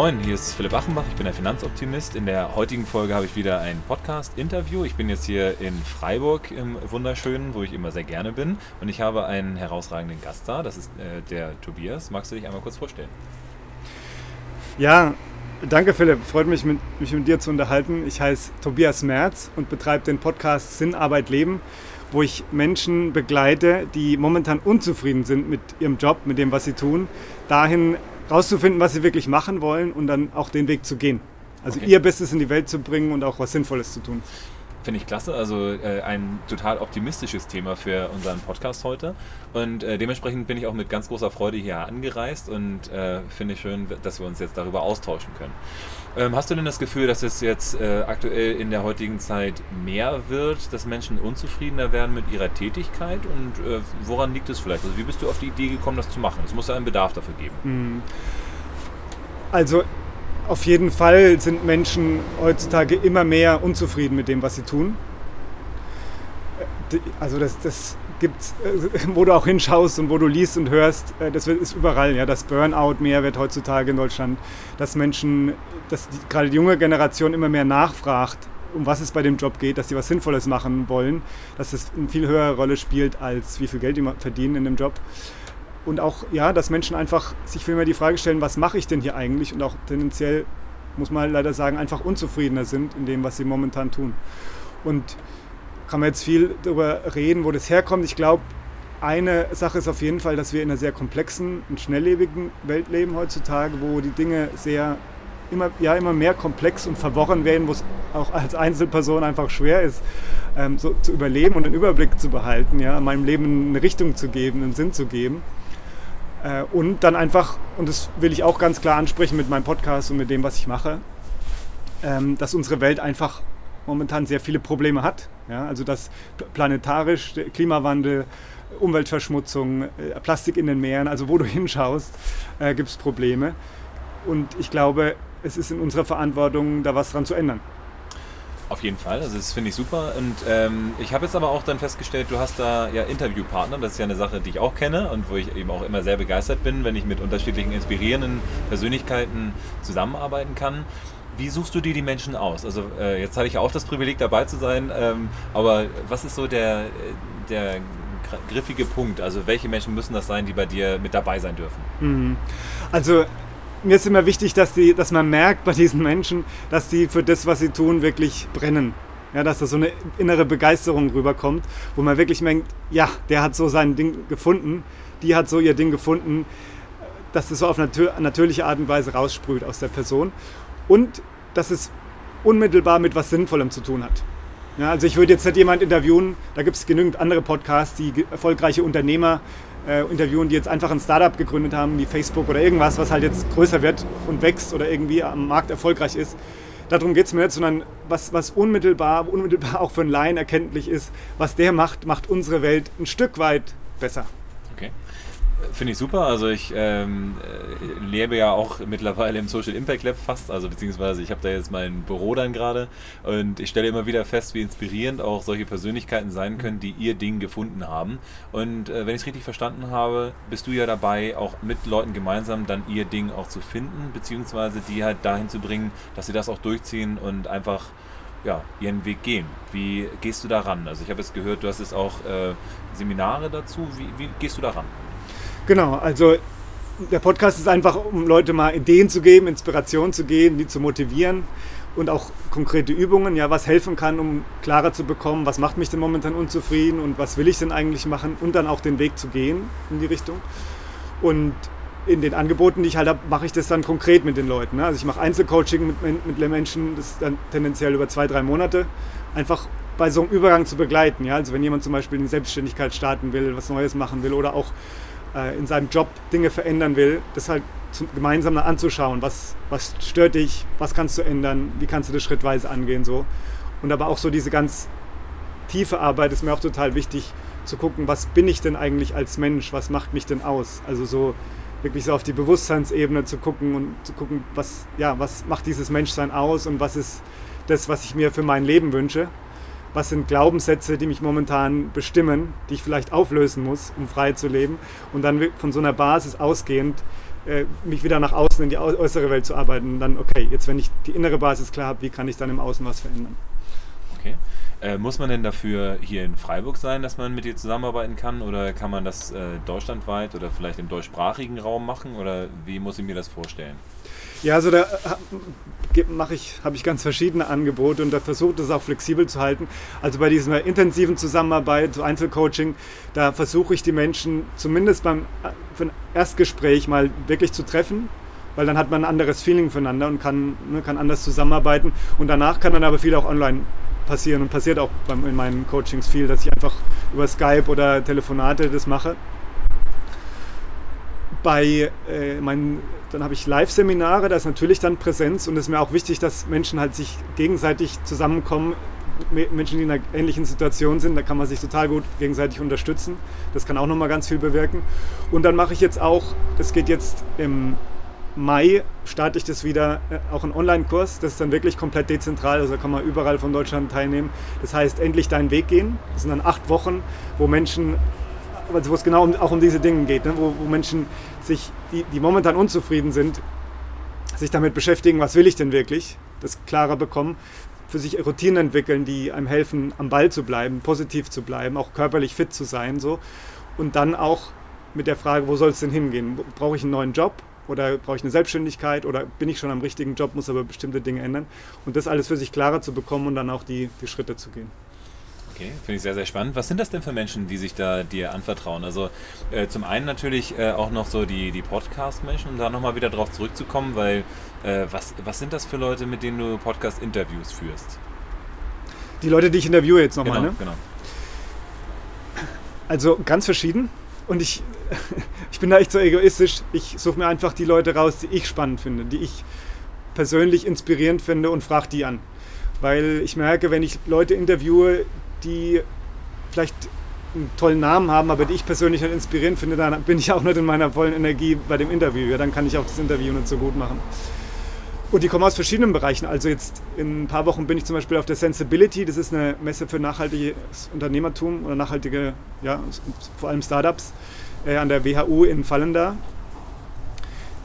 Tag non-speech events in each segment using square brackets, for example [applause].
Moin, hier ist Philipp Achenbach, ich bin der Finanzoptimist. In der heutigen Folge habe ich wieder ein Podcast-Interview. Ich bin jetzt hier in Freiburg im Wunderschönen, wo ich immer sehr gerne bin. Und ich habe einen herausragenden Gast da, das ist äh, der Tobias. Magst du dich einmal kurz vorstellen? Ja, danke Philipp. Freut mich, mit, mich mit dir zu unterhalten. Ich heiße Tobias Merz und betreibe den Podcast Sinn, Arbeit, Leben, wo ich Menschen begleite, die momentan unzufrieden sind mit ihrem Job, mit dem, was sie tun, dahin rauszufinden, was sie wirklich machen wollen und dann auch den Weg zu gehen. Also okay. ihr Bestes in die Welt zu bringen und auch was Sinnvolles zu tun. Finde ich klasse. Also äh, ein total optimistisches Thema für unseren Podcast heute. Und äh, dementsprechend bin ich auch mit ganz großer Freude hier angereist und äh, finde ich schön, dass wir uns jetzt darüber austauschen können. Ähm, hast du denn das Gefühl, dass es jetzt äh, aktuell in der heutigen Zeit mehr wird, dass Menschen unzufriedener werden mit ihrer Tätigkeit? Und äh, woran liegt es vielleicht? Also wie bist du auf die Idee gekommen, das zu machen? Es muss ja einen Bedarf dafür geben. Hm. Also auf jeden Fall sind Menschen heutzutage immer mehr unzufrieden mit dem, was sie tun. Also das, das gibt [laughs] wo du auch hinschaust und wo du liest und hörst, äh, das ist überall. Ja, das Burnout mehr wird heutzutage in Deutschland, dass Menschen, dass die, gerade die junge Generation immer mehr nachfragt, um was es bei dem Job geht, dass sie was Sinnvolles machen wollen, dass es eine viel höhere Rolle spielt, als wie viel Geld die verdienen in dem Job und auch, ja, dass Menschen einfach sich viel mehr die Frage stellen, was mache ich denn hier eigentlich und auch tendenziell, muss man leider sagen, einfach unzufriedener sind in dem, was sie momentan tun. Und kann man jetzt viel darüber reden, wo das herkommt. Ich glaube, eine Sache ist auf jeden Fall, dass wir in einer sehr komplexen und schnelllebigen Welt leben heutzutage, wo die Dinge sehr immer, ja, immer mehr komplex und verworren werden, wo es auch als Einzelperson einfach schwer ist, ähm, so zu überleben und einen Überblick zu behalten, ja, meinem Leben eine Richtung zu geben, einen Sinn zu geben. Äh, und dann einfach, und das will ich auch ganz klar ansprechen mit meinem Podcast und mit dem, was ich mache, ähm, dass unsere Welt einfach momentan sehr viele Probleme hat. Ja? Also dass planetarisch, Klimawandel, Umweltverschmutzung, äh, Plastik in den Meeren, also wo du [laughs] hinschaust, äh, gibt es Probleme. Und ich glaube, es ist in unserer Verantwortung, da was dran zu ändern. Auf jeden Fall, also das finde ich super. Und ähm, ich habe jetzt aber auch dann festgestellt, du hast da ja Interviewpartner. Das ist ja eine Sache, die ich auch kenne und wo ich eben auch immer sehr begeistert bin, wenn ich mit unterschiedlichen inspirierenden Persönlichkeiten zusammenarbeiten kann. Wie suchst du dir die Menschen aus? Also äh, jetzt hatte ich auch das Privileg dabei zu sein, ähm, aber was ist so der, der griffige Punkt? Also welche Menschen müssen das sein, die bei dir mit dabei sein dürfen? Mhm. Also mir ist immer wichtig, dass, die, dass man merkt bei diesen Menschen, dass sie für das, was sie tun, wirklich brennen. Ja, dass da so eine innere Begeisterung rüberkommt, wo man wirklich merkt, ja, der hat so sein Ding gefunden, die hat so ihr Ding gefunden, dass das so auf natür natürliche Art und Weise raussprüht aus der Person und dass es unmittelbar mit was Sinnvollem zu tun hat. Ja, also ich würde jetzt nicht jemand interviewen, da gibt es genügend andere Podcasts, die erfolgreiche Unternehmer äh, interviewen, die jetzt einfach ein Startup gegründet haben, wie Facebook oder irgendwas, was halt jetzt größer wird und wächst oder irgendwie am Markt erfolgreich ist. Darum geht es mir nicht, sondern was, was unmittelbar, unmittelbar auch für einen Laien erkenntlich ist, was der macht, macht unsere Welt ein Stück weit besser. Okay. Finde ich super. Also ich ähm, äh, lebe ja auch mittlerweile im Social Impact Lab fast, also beziehungsweise ich habe da jetzt mein Büro dann gerade und ich stelle immer wieder fest, wie inspirierend auch solche Persönlichkeiten sein können, die ihr Ding gefunden haben. Und äh, wenn ich es richtig verstanden habe, bist du ja dabei, auch mit Leuten gemeinsam dann ihr Ding auch zu finden, beziehungsweise die halt dahin zu bringen, dass sie das auch durchziehen und einfach ja, ihren Weg gehen. Wie gehst du da ran? Also ich habe jetzt gehört, du hast jetzt auch äh, Seminare dazu. Wie, wie gehst du da ran? Genau, also der Podcast ist einfach, um Leute mal Ideen zu geben, Inspiration zu geben, die zu motivieren und auch konkrete Übungen, ja, was helfen kann, um klarer zu bekommen, was macht mich denn momentan unzufrieden und was will ich denn eigentlich machen und dann auch den Weg zu gehen in die Richtung. Und in den Angeboten, die ich halt habe, mache ich das dann konkret mit den Leuten. Ne? Also ich mache Einzelcoaching mit, mit Menschen, das ist dann tendenziell über zwei, drei Monate, einfach bei so einem Übergang zu begleiten. Ja? Also wenn jemand zum Beispiel in Selbstständigkeit starten will, was Neues machen will oder auch äh, in seinem Job Dinge verändern will, das halt zum, gemeinsam anzuschauen. Was, was stört dich? Was kannst du ändern? Wie kannst du das schrittweise angehen? So. Und aber auch so diese ganz tiefe Arbeit ist mir auch total wichtig zu gucken, was bin ich denn eigentlich als Mensch? Was macht mich denn aus? Also so wirklich so auf die Bewusstseinsebene zu gucken und zu gucken, was, ja, was macht dieses Menschsein aus und was ist das, was ich mir für mein Leben wünsche was sind Glaubenssätze, die mich momentan bestimmen, die ich vielleicht auflösen muss, um frei zu leben. Und dann von so einer Basis ausgehend äh, mich wieder nach außen in die äußere Welt zu arbeiten. Und dann, okay, jetzt wenn ich die innere Basis klar habe, wie kann ich dann im Außen was verändern? Okay. Äh, muss man denn dafür hier in Freiburg sein, dass man mit dir zusammenarbeiten kann? Oder kann man das äh, deutschlandweit oder vielleicht im deutschsprachigen Raum machen? Oder wie muss ich mir das vorstellen? Ja, also da mache ich, habe ich ganz verschiedene Angebote und da versuche das auch flexibel zu halten. Also bei dieser intensiven Zusammenarbeit, Einzelcoaching, da versuche ich die Menschen zumindest beim Erstgespräch mal wirklich zu treffen, weil dann hat man ein anderes Feeling füreinander und kann, ne, kann anders zusammenarbeiten. Und danach kann dann aber viel auch online passieren und passiert auch in meinen Coachings viel, dass ich einfach über Skype oder Telefonate das mache. Bei äh, meinen, dann habe ich Live-Seminare, da ist natürlich dann Präsenz und es ist mir auch wichtig, dass Menschen halt sich gegenseitig zusammenkommen. Menschen, die in einer ähnlichen Situation sind, da kann man sich total gut gegenseitig unterstützen. Das kann auch nochmal ganz viel bewirken. Und dann mache ich jetzt auch, das geht jetzt im Mai starte ich das wieder, äh, auch ein Online-Kurs. Das ist dann wirklich komplett dezentral, also kann man überall von Deutschland teilnehmen. Das heißt, endlich deinen Weg gehen. Das sind dann acht Wochen, wo Menschen, also wo es genau auch um diese Dinge geht, ne? wo, wo, Menschen sich, die, die momentan unzufrieden sind, sich damit beschäftigen, was will ich denn wirklich, das klarer bekommen, für sich Routinen entwickeln, die einem helfen, am Ball zu bleiben, positiv zu bleiben, auch körperlich fit zu sein. So. Und dann auch mit der Frage, wo soll es denn hingehen? Brauche ich einen neuen Job? Oder brauche ich eine Selbstständigkeit? Oder bin ich schon am richtigen Job, muss aber bestimmte Dinge ändern? Und das alles für sich klarer zu bekommen und dann auch die, die Schritte zu gehen. Okay, finde ich sehr, sehr spannend. Was sind das denn für Menschen, die sich da dir anvertrauen? Also äh, zum einen natürlich äh, auch noch so die, die Podcast-Menschen, um da nochmal wieder drauf zurückzukommen, weil äh, was, was sind das für Leute, mit denen du Podcast-Interviews führst? Die Leute, die ich interviewe jetzt nochmal, genau, ne? Genau. Also ganz verschieden. Und ich, [laughs] ich bin da echt so egoistisch. Ich suche mir einfach die Leute raus, die ich spannend finde, die ich persönlich inspirierend finde und frage die an. Weil ich merke, wenn ich Leute interviewe, die vielleicht einen tollen Namen haben, aber die ich persönlich nicht inspirierend finde, dann bin ich auch nicht in meiner vollen Energie bei dem Interview. Ja, dann kann ich auch das Interview nicht so gut machen. Und die kommen aus verschiedenen Bereichen. Also jetzt in ein paar Wochen bin ich zum Beispiel auf der Sensibility. Das ist eine Messe für nachhaltiges Unternehmertum oder nachhaltige, ja, vor allem Startups äh, an der WHU in Fallen da.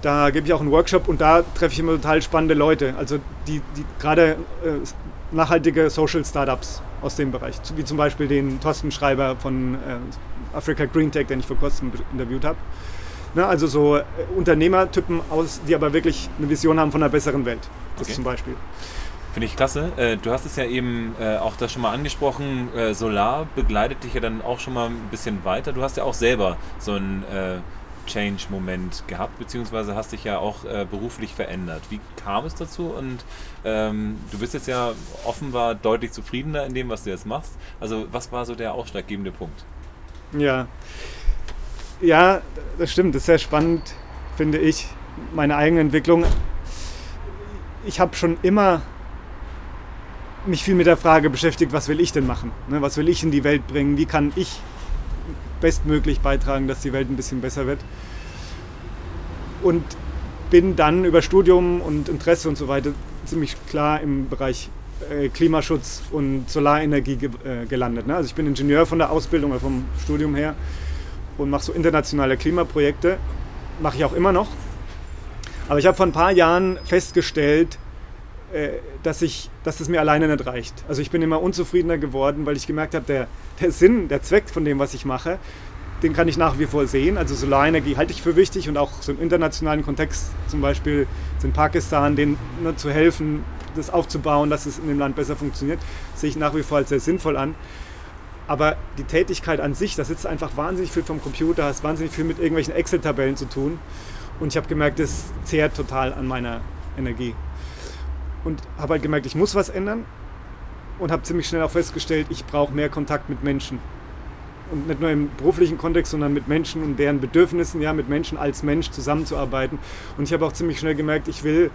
Da gebe ich auch einen Workshop und da treffe ich immer total spannende Leute. Also die, die gerade äh, nachhaltige Social Startups aus dem Bereich. Wie zum Beispiel den Thorsten Schreiber von äh, Africa Green Tech, den ich vor kurzem interviewt habe. Ne, also so äh, Unternehmertypen aus, die aber wirklich eine Vision haben von einer besseren Welt. Das okay. zum Beispiel. Finde ich klasse. Äh, du hast es ja eben äh, auch da schon mal angesprochen. Solar begleitet dich ja dann auch schon mal ein bisschen weiter. Du hast ja auch selber so einen Change-Moment gehabt, beziehungsweise hast dich ja auch beruflich verändert. Wie kam es dazu? Und ähm, du bist jetzt ja offenbar deutlich zufriedener in dem, was du jetzt machst. Also was war so der ausschlaggebende Punkt? Ja, ja, das stimmt. Das ist sehr spannend, finde ich, meine eigene Entwicklung. Ich habe schon immer mich viel mit der Frage beschäftigt, was will ich denn machen? Ne, was will ich in die Welt bringen? Wie kann ich bestmöglich beitragen, dass die Welt ein bisschen besser wird? Und bin dann über Studium und Interesse und so weiter ziemlich klar im Bereich äh, Klimaschutz und Solarenergie äh, gelandet. Ne? Also ich bin Ingenieur von der Ausbildung oder vom Studium her und mache so internationale Klimaprojekte. Mache ich auch immer noch. Aber ich habe vor ein paar Jahren festgestellt, dass, ich, dass das mir alleine nicht reicht. Also ich bin immer unzufriedener geworden, weil ich gemerkt habe, der, der Sinn, der Zweck von dem, was ich mache, den kann ich nach wie vor sehen. Also Solarenergie halte ich für wichtig und auch so im internationalen Kontext, zum Beispiel in Pakistan, denen ne, zu helfen, das aufzubauen, dass es in dem Land besser funktioniert, sehe ich nach wie vor als sehr sinnvoll an. Aber die Tätigkeit an sich, da sitzt einfach wahnsinnig viel vom Computer, hast wahnsinnig viel mit irgendwelchen Excel-Tabellen zu tun. Und ich habe gemerkt, das zehrt total an meiner Energie. Und habe halt gemerkt, ich muss was ändern. Und habe ziemlich schnell auch festgestellt, ich brauche mehr Kontakt mit Menschen. Und nicht nur im beruflichen Kontext, sondern mit Menschen und deren Bedürfnissen, ja, mit Menschen als Mensch zusammenzuarbeiten. Und ich habe auch ziemlich schnell gemerkt, ich will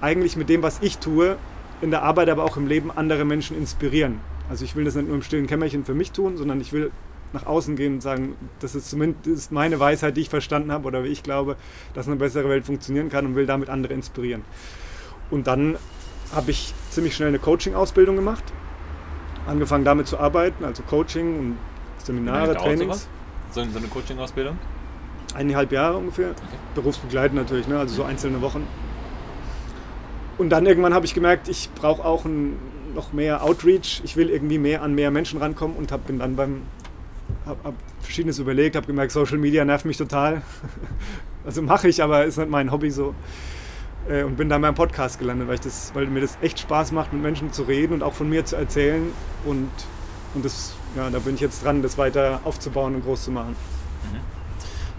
eigentlich mit dem, was ich tue, in der Arbeit, aber auch im Leben andere Menschen inspirieren. Also ich will das nicht nur im stillen Kämmerchen für mich tun, sondern ich will nach außen gehen und sagen, das ist zumindest meine Weisheit, die ich verstanden habe oder wie ich glaube, dass eine bessere Welt funktionieren kann und will damit andere inspirieren. Und dann habe ich ziemlich schnell eine Coaching-Ausbildung gemacht, angefangen damit zu arbeiten, also Coaching und Seminare, Trainings. So, so eine Coaching-Ausbildung? Eineinhalb Jahre ungefähr. Okay. Berufsbegleitend natürlich, ne? also so einzelne Wochen. Und dann irgendwann habe ich gemerkt, ich brauche auch ein, noch mehr Outreach. Ich will irgendwie mehr an mehr Menschen rankommen und hab, bin dann beim habe hab verschiedenes überlegt, habe gemerkt, Social Media nervt mich total. [laughs] also mache ich, aber ist nicht mein Hobby so. Äh, und bin dann beim Podcast gelandet, weil, ich das, weil mir das echt Spaß macht, mit Menschen zu reden und auch von mir zu erzählen. Und, und das, ja, da bin ich jetzt dran, das weiter aufzubauen und groß zu machen. Mhm.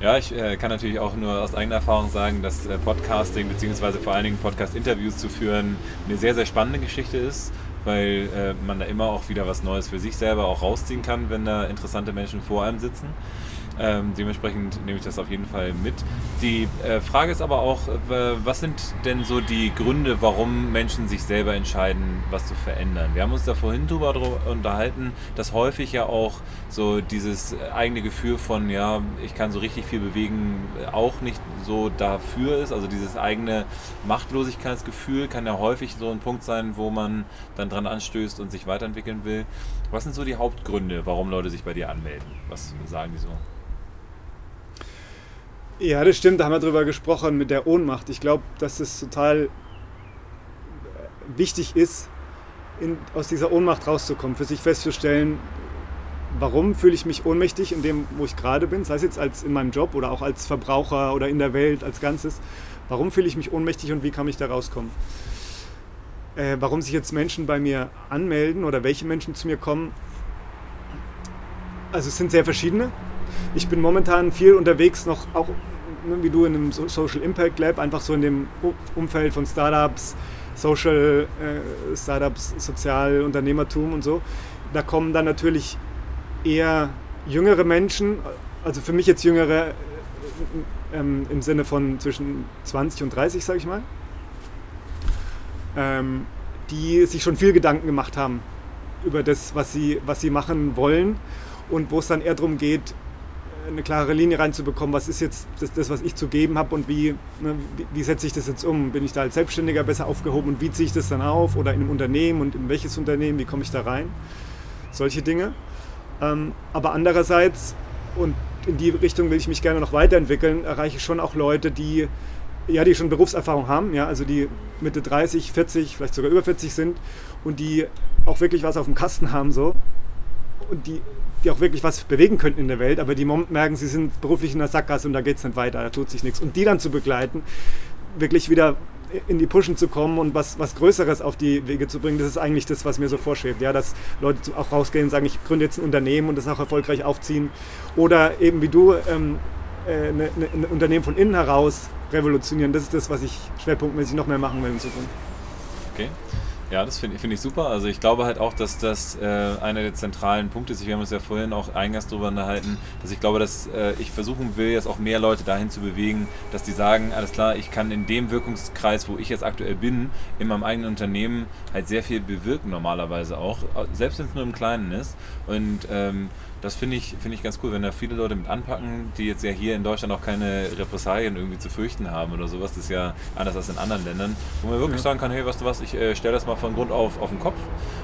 Ja, ich äh, kann natürlich auch nur aus eigener Erfahrung sagen, dass äh, Podcasting bzw. vor allen Dingen Podcast-Interviews zu führen eine sehr, sehr spannende Geschichte ist weil äh, man da immer auch wieder was Neues für sich selber auch rausziehen kann, wenn da interessante Menschen vor einem sitzen. Ähm, dementsprechend nehme ich das auf jeden Fall mit. Die äh, Frage ist aber auch, äh, was sind denn so die Gründe, warum Menschen sich selber entscheiden, was zu verändern? Wir haben uns da vorhin drüber unterhalten, dass häufig ja auch so dieses eigene Gefühl von, ja, ich kann so richtig viel bewegen, auch nicht so dafür ist. Also dieses eigene Machtlosigkeitsgefühl kann ja häufig so ein Punkt sein, wo man dann dran anstößt und sich weiterentwickeln will. Was sind so die Hauptgründe, warum Leute sich bei dir anmelden? Was sagen die so? Ja, das stimmt, da haben wir drüber gesprochen mit der Ohnmacht. Ich glaube, dass es total wichtig ist, in, aus dieser Ohnmacht rauszukommen, für sich festzustellen, warum fühle ich mich ohnmächtig in dem, wo ich gerade bin, sei es jetzt als in meinem Job oder auch als Verbraucher oder in der Welt als Ganzes. Warum fühle ich mich ohnmächtig und wie kann ich da rauskommen? Äh, warum sich jetzt Menschen bei mir anmelden oder welche Menschen zu mir kommen, also es sind sehr verschiedene. Ich bin momentan viel unterwegs, noch auch wie du in einem Social Impact Lab, einfach so in dem Umfeld von Startups, Social äh, Startups, Sozialunternehmertum und so. Da kommen dann natürlich eher jüngere Menschen, also für mich jetzt jüngere äh, ähm, im Sinne von zwischen 20 und 30, sage ich mal, ähm, die sich schon viel Gedanken gemacht haben über das, was sie, was sie machen wollen und wo es dann eher darum geht, eine klare Linie reinzubekommen, was ist jetzt das, das was ich zu geben habe und wie, ne, wie, wie, setze ich das jetzt um? Bin ich da als Selbstständiger besser aufgehoben und wie ziehe ich das dann auf? Oder in einem Unternehmen und in welches Unternehmen, wie komme ich da rein? Solche Dinge. Ähm, aber andererseits, und in die Richtung will ich mich gerne noch weiterentwickeln, erreiche ich schon auch Leute, die ja, die schon Berufserfahrung haben, ja, also die Mitte 30, 40, vielleicht sogar über 40 sind und die auch wirklich was auf dem Kasten haben so und die die auch wirklich was bewegen könnten in der Welt, aber die merken, sie sind beruflich in der Sackgasse und da geht es nicht weiter, da tut sich nichts. Und die dann zu begleiten, wirklich wieder in die Pushen zu kommen und was, was Größeres auf die Wege zu bringen, das ist eigentlich das, was mir so vorschwebt. Ja, dass Leute auch rausgehen und sagen, ich gründe jetzt ein Unternehmen und das auch erfolgreich aufziehen. Oder eben wie du ähm, äh, eine, eine, ein Unternehmen von innen heraus revolutionieren. Das ist das, was ich schwerpunktmäßig noch mehr machen will in Zukunft. Okay. Ja, das finde find ich super. Also ich glaube halt auch, dass das äh, einer der zentralen Punkte ist. Wir haben uns ja vorhin auch eingangs darüber unterhalten, dass ich glaube, dass äh, ich versuchen will, jetzt auch mehr Leute dahin zu bewegen, dass die sagen, alles klar, ich kann in dem Wirkungskreis, wo ich jetzt aktuell bin, in meinem eigenen Unternehmen halt sehr viel bewirken normalerweise auch, selbst wenn es nur im Kleinen ist. Und ähm, das finde ich, find ich ganz cool, wenn da viele Leute mit anpacken, die jetzt ja hier in Deutschland auch keine Repressalien irgendwie zu fürchten haben oder sowas. Das ist ja anders als in anderen Ländern, wo man wirklich ja. sagen kann, hey, weißt du was, ich äh, stelle das mal von Grund auf auf den Kopf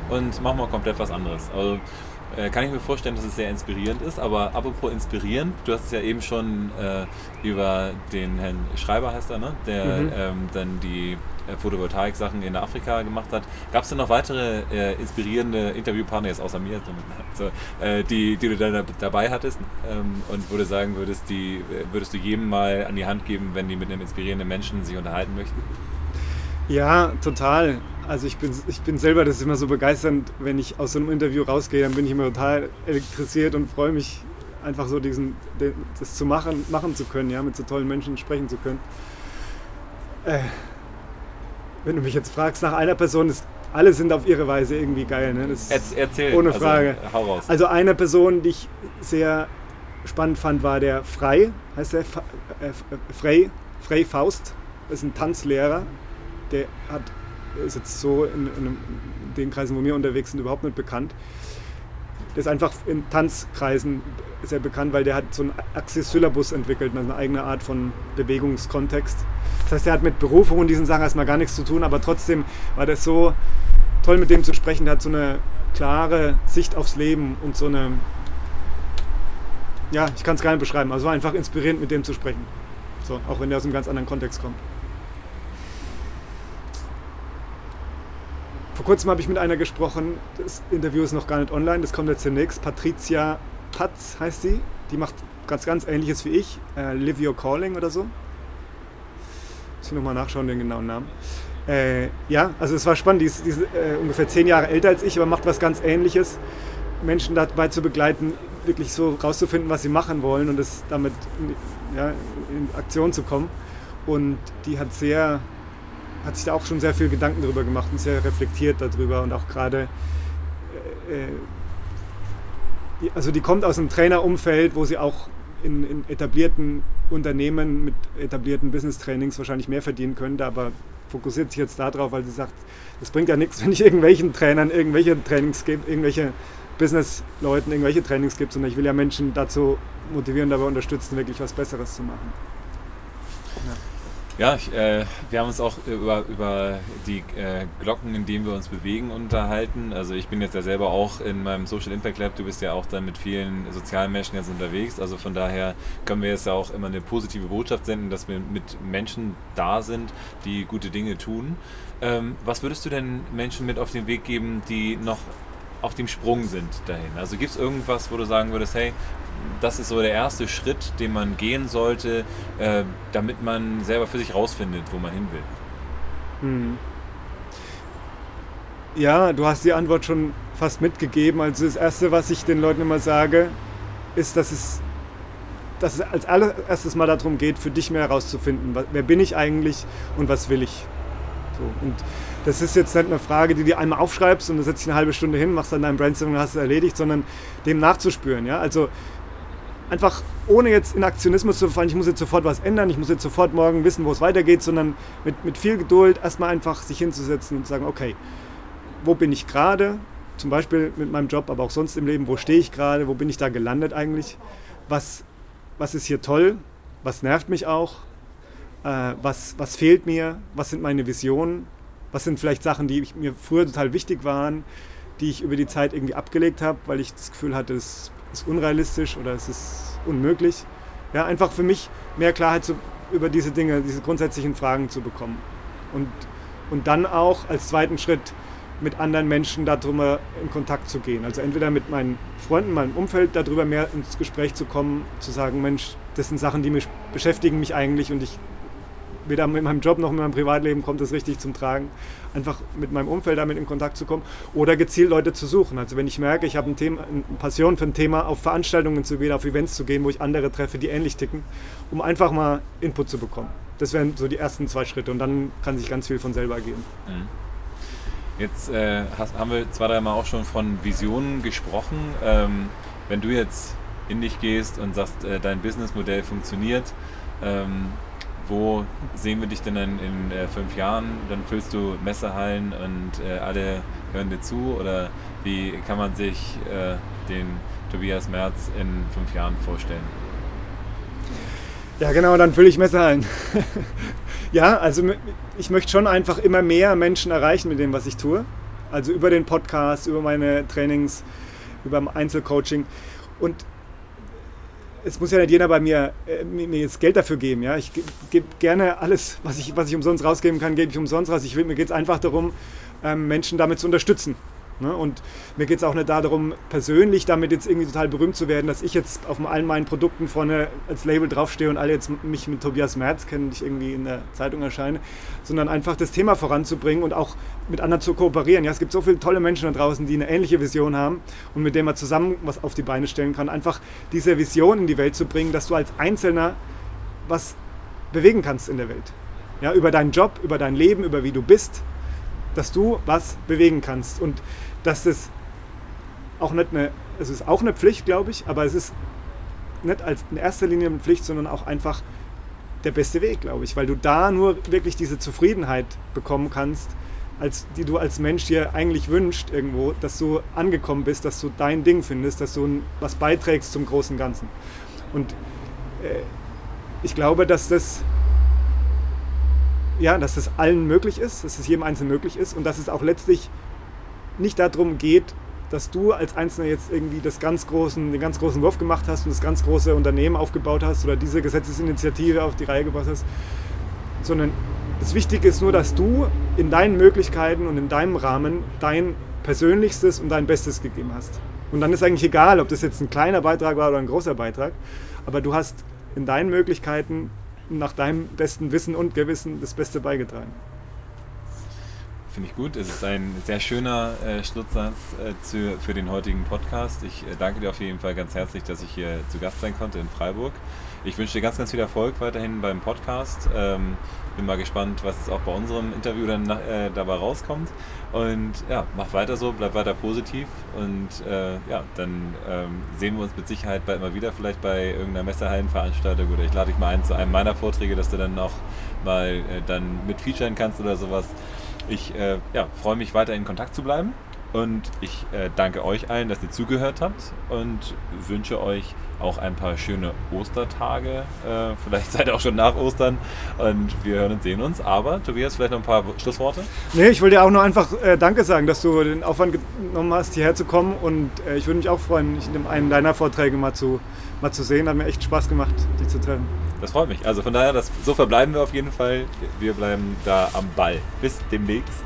und mache mal komplett was anderes. Also äh, kann ich mir vorstellen, dass es sehr inspirierend ist. Aber apropos inspirierend, du hast es ja eben schon äh, über den Herrn Schreiber, heißt er, ne? der mhm. ähm, dann die äh, Photovoltaik-Sachen in Afrika gemacht hat. Gab es denn noch weitere äh, inspirierende Interviewpartner, jetzt außer mir, so, äh, die, die du dann dabei hattest ähm, und wo du sagen würdest, die würdest du jedem mal an die Hand geben, wenn die mit einem inspirierenden Menschen sich unterhalten möchten? Ja, total. Also ich bin, ich bin selber, das ist immer so begeisternd, wenn ich aus so einem Interview rausgehe, dann bin ich immer total elektrisiert und freue mich einfach so diesen, das zu machen, machen zu können, ja, mit so tollen Menschen sprechen zu können. Äh, wenn du mich jetzt fragst nach einer Person, ist, alle sind auf ihre Weise irgendwie geil. Ne? Das Erzähl. Ohne also, Frage. Also, hau raus. Also eine Person, die ich sehr spannend fand, war der Frei, heißt der? Äh, Frey, Frey Faust. Das ist ein Tanzlehrer. Der hat, ist jetzt so in, in, den Kreisen, wo wir unterwegs sind, überhaupt nicht bekannt. Der ist einfach in Tanzkreisen sehr bekannt, weil der hat so einen Axis Syllabus entwickelt, eine eigene Art von Bewegungskontext. Das heißt, er hat mit Berufung und diesen Sachen erstmal gar nichts zu tun, aber trotzdem war das so toll mit dem zu sprechen. Der hat so eine klare Sicht aufs Leben und so eine ja, ich kann es gar nicht beschreiben. Also war einfach inspirierend, mit dem zu sprechen. So, auch wenn der aus einem ganz anderen Kontext kommt. Vor kurzem habe ich mit einer gesprochen, das Interview ist noch gar nicht online, das kommt jetzt demnächst. Patricia Patz heißt sie. Die macht ganz, ganz ähnliches wie ich. Äh, Live Your Calling oder so. Muss ich nochmal nachschauen, den genauen Namen. Äh, ja, also es war spannend. Die ist, die ist äh, ungefähr zehn Jahre älter als ich, aber macht was ganz Ähnliches. Menschen dabei zu begleiten, wirklich so rauszufinden, was sie machen wollen und es damit ja, in Aktion zu kommen. Und die hat sehr, hat sich da auch schon sehr viel Gedanken darüber gemacht und sehr reflektiert darüber und auch gerade, äh, äh also die kommt aus einem Trainerumfeld, wo sie auch in, in etablierten Unternehmen mit etablierten Business-Trainings wahrscheinlich mehr verdienen könnte, aber fokussiert sich jetzt darauf, weil sie sagt, es bringt ja nichts, [laughs] wenn ich irgendwelchen Trainern irgendwelche Trainings gebe, irgendwelche Business-Leuten irgendwelche Trainings gibt, sondern ich will ja Menschen dazu motivieren, dabei unterstützen, wirklich was Besseres zu machen. Ja, ich, äh, wir haben uns auch über, über die äh, Glocken, in denen wir uns bewegen, unterhalten. Also ich bin jetzt ja selber auch in meinem Social Impact Lab, du bist ja auch dann mit vielen sozialen Menschen jetzt unterwegs. Also von daher können wir jetzt ja auch immer eine positive Botschaft senden, dass wir mit Menschen da sind, die gute Dinge tun. Ähm, was würdest du denn Menschen mit auf den Weg geben, die noch auf dem Sprung sind dahin? Also gibt es irgendwas, wo du sagen würdest, hey, das ist so der erste Schritt, den man gehen sollte, äh, damit man selber für sich rausfindet, wo man hin will? Hm. Ja, du hast die Antwort schon fast mitgegeben. Also das Erste, was ich den Leuten immer sage, ist, dass es, dass es als allererstes mal darum geht, für dich mehr herauszufinden, wer bin ich eigentlich und was will ich. So, und das ist jetzt nicht eine Frage, die du einmal aufschreibst und dann setzt dich eine halbe Stunde hin, machst dann dein Brainstorming und hast es erledigt, sondern dem nachzuspüren. Ja? Also einfach ohne jetzt in Aktionismus zu fallen, ich muss jetzt sofort was ändern, ich muss jetzt sofort morgen wissen, wo es weitergeht, sondern mit, mit viel Geduld erstmal einfach sich hinzusetzen und zu sagen, okay, wo bin ich gerade? Zum Beispiel mit meinem Job, aber auch sonst im Leben, wo stehe ich gerade, wo bin ich da gelandet eigentlich? Was, was ist hier toll? Was nervt mich auch? Äh, was, was fehlt mir? Was sind meine Visionen? Was sind vielleicht Sachen, die mir früher total wichtig waren, die ich über die Zeit irgendwie abgelegt habe, weil ich das Gefühl hatte, es ist unrealistisch oder es ist unmöglich. Ja, einfach für mich mehr Klarheit zu, über diese Dinge, diese grundsätzlichen Fragen zu bekommen. Und, und dann auch als zweiten Schritt mit anderen Menschen darüber in Kontakt zu gehen. Also entweder mit meinen Freunden, meinem Umfeld darüber mehr ins Gespräch zu kommen, zu sagen, Mensch, das sind Sachen, die mich beschäftigen mich eigentlich und ich weder mit meinem Job noch mit meinem Privatleben kommt es richtig zum Tragen. Einfach mit meinem Umfeld damit in Kontakt zu kommen oder gezielt Leute zu suchen. Also wenn ich merke, ich habe ein Thema, eine Passion für ein Thema, auf Veranstaltungen zu gehen, auf Events zu gehen, wo ich andere treffe, die ähnlich ticken, um einfach mal Input zu bekommen. Das wären so die ersten zwei Schritte und dann kann sich ganz viel von selber ergeben. Mhm. Jetzt äh, hast, haben wir zwei, dreimal auch schon von Visionen gesprochen. Ähm, wenn du jetzt in dich gehst und sagst, äh, dein Businessmodell funktioniert, ähm, wo sehen wir dich denn in, in äh, fünf Jahren? Dann füllst du Messehallen und äh, alle hören dir zu? Oder wie kann man sich äh, den Tobias Merz in fünf Jahren vorstellen? Ja, genau, dann fülle ich Messehallen. [laughs] ja, also ich möchte schon einfach immer mehr Menschen erreichen mit dem, was ich tue. Also über den Podcast, über meine Trainings, über Einzelcoaching. Und es muss ja nicht jeder bei mir, äh, mir jetzt Geld dafür geben. Ja? Ich gebe geb gerne alles, was ich, was ich umsonst rausgeben kann, gebe ich umsonst raus. Ich will, mir geht es einfach darum, ähm, Menschen damit zu unterstützen. Ne? Und mir geht es auch nicht darum, persönlich damit jetzt irgendwie total berühmt zu werden, dass ich jetzt auf allen meinen Produkten vorne als Label draufstehe und alle jetzt mich mit Tobias Merz kennen, ich irgendwie in der Zeitung erscheine, sondern einfach das Thema voranzubringen und auch mit anderen zu kooperieren. Ja, es gibt so viele tolle Menschen da draußen, die eine ähnliche Vision haben und mit denen man zusammen was auf die Beine stellen kann. Einfach diese Vision in die Welt zu bringen, dass du als Einzelner was bewegen kannst in der Welt. Ja, über deinen Job, über dein Leben, über wie du bist, dass du was bewegen kannst. Und dass das auch nicht eine, es ist auch eine Pflicht, glaube ich, aber es ist nicht als in erster Linie eine Pflicht, sondern auch einfach der beste Weg, glaube ich, weil du da nur wirklich diese Zufriedenheit bekommen kannst, als die du als Mensch dir eigentlich wünscht irgendwo, dass du angekommen bist, dass du dein Ding findest, dass du was beiträgst zum großen Ganzen. Und äh, ich glaube, dass das ja, dass das allen möglich ist, dass es jedem Einzelnen möglich ist und dass es auch letztlich nicht darum geht, dass du als Einzelner jetzt irgendwie das ganz großen, den ganz großen Wurf gemacht hast und das ganz große Unternehmen aufgebaut hast oder diese Gesetzesinitiative auf die Reihe gebracht hast, sondern das Wichtige ist nur, dass du in deinen Möglichkeiten und in deinem Rahmen dein Persönlichstes und dein Bestes gegeben hast. Und dann ist eigentlich egal, ob das jetzt ein kleiner Beitrag war oder ein großer Beitrag, aber du hast in deinen Möglichkeiten nach deinem besten Wissen und Gewissen das Beste beigetragen. Finde ich gut. Es ist ein sehr schöner äh, Schlusssatz äh, zu, für den heutigen Podcast. Ich äh, danke dir auf jeden Fall ganz herzlich, dass ich hier zu Gast sein konnte in Freiburg. Ich wünsche dir ganz, ganz viel Erfolg weiterhin beim Podcast. Ähm, bin mal gespannt, was jetzt auch bei unserem Interview dann äh, dabei rauskommt. Und ja, mach weiter so, bleib weiter positiv und äh, ja, dann ähm, sehen wir uns mit Sicherheit bald mal wieder, vielleicht bei irgendeiner Messehallenveranstaltung oder ich lade dich mal ein zu einem meiner Vorträge, dass du dann auch mal äh, dann mit featuren kannst oder sowas. Ich äh, ja, freue mich weiter in Kontakt zu bleiben und ich äh, danke euch allen, dass ihr zugehört habt und wünsche euch auch ein paar schöne Ostertage. Äh, vielleicht [laughs] seid ihr auch schon nach Ostern und wir hören und sehen uns. Aber Tobias, vielleicht noch ein paar Schlussworte? Nee, ich wollte dir auch nur einfach äh, Danke sagen, dass du den Aufwand genommen hast, hierher zu kommen. Und äh, ich würde mich auch freuen, mich in einem deiner Vorträge mal zu, mal zu sehen. Hat mir echt Spaß gemacht, dich zu treffen. Das freut mich. Also von daher, das, so verbleiben wir auf jeden Fall. Wir bleiben da am Ball. Bis demnächst.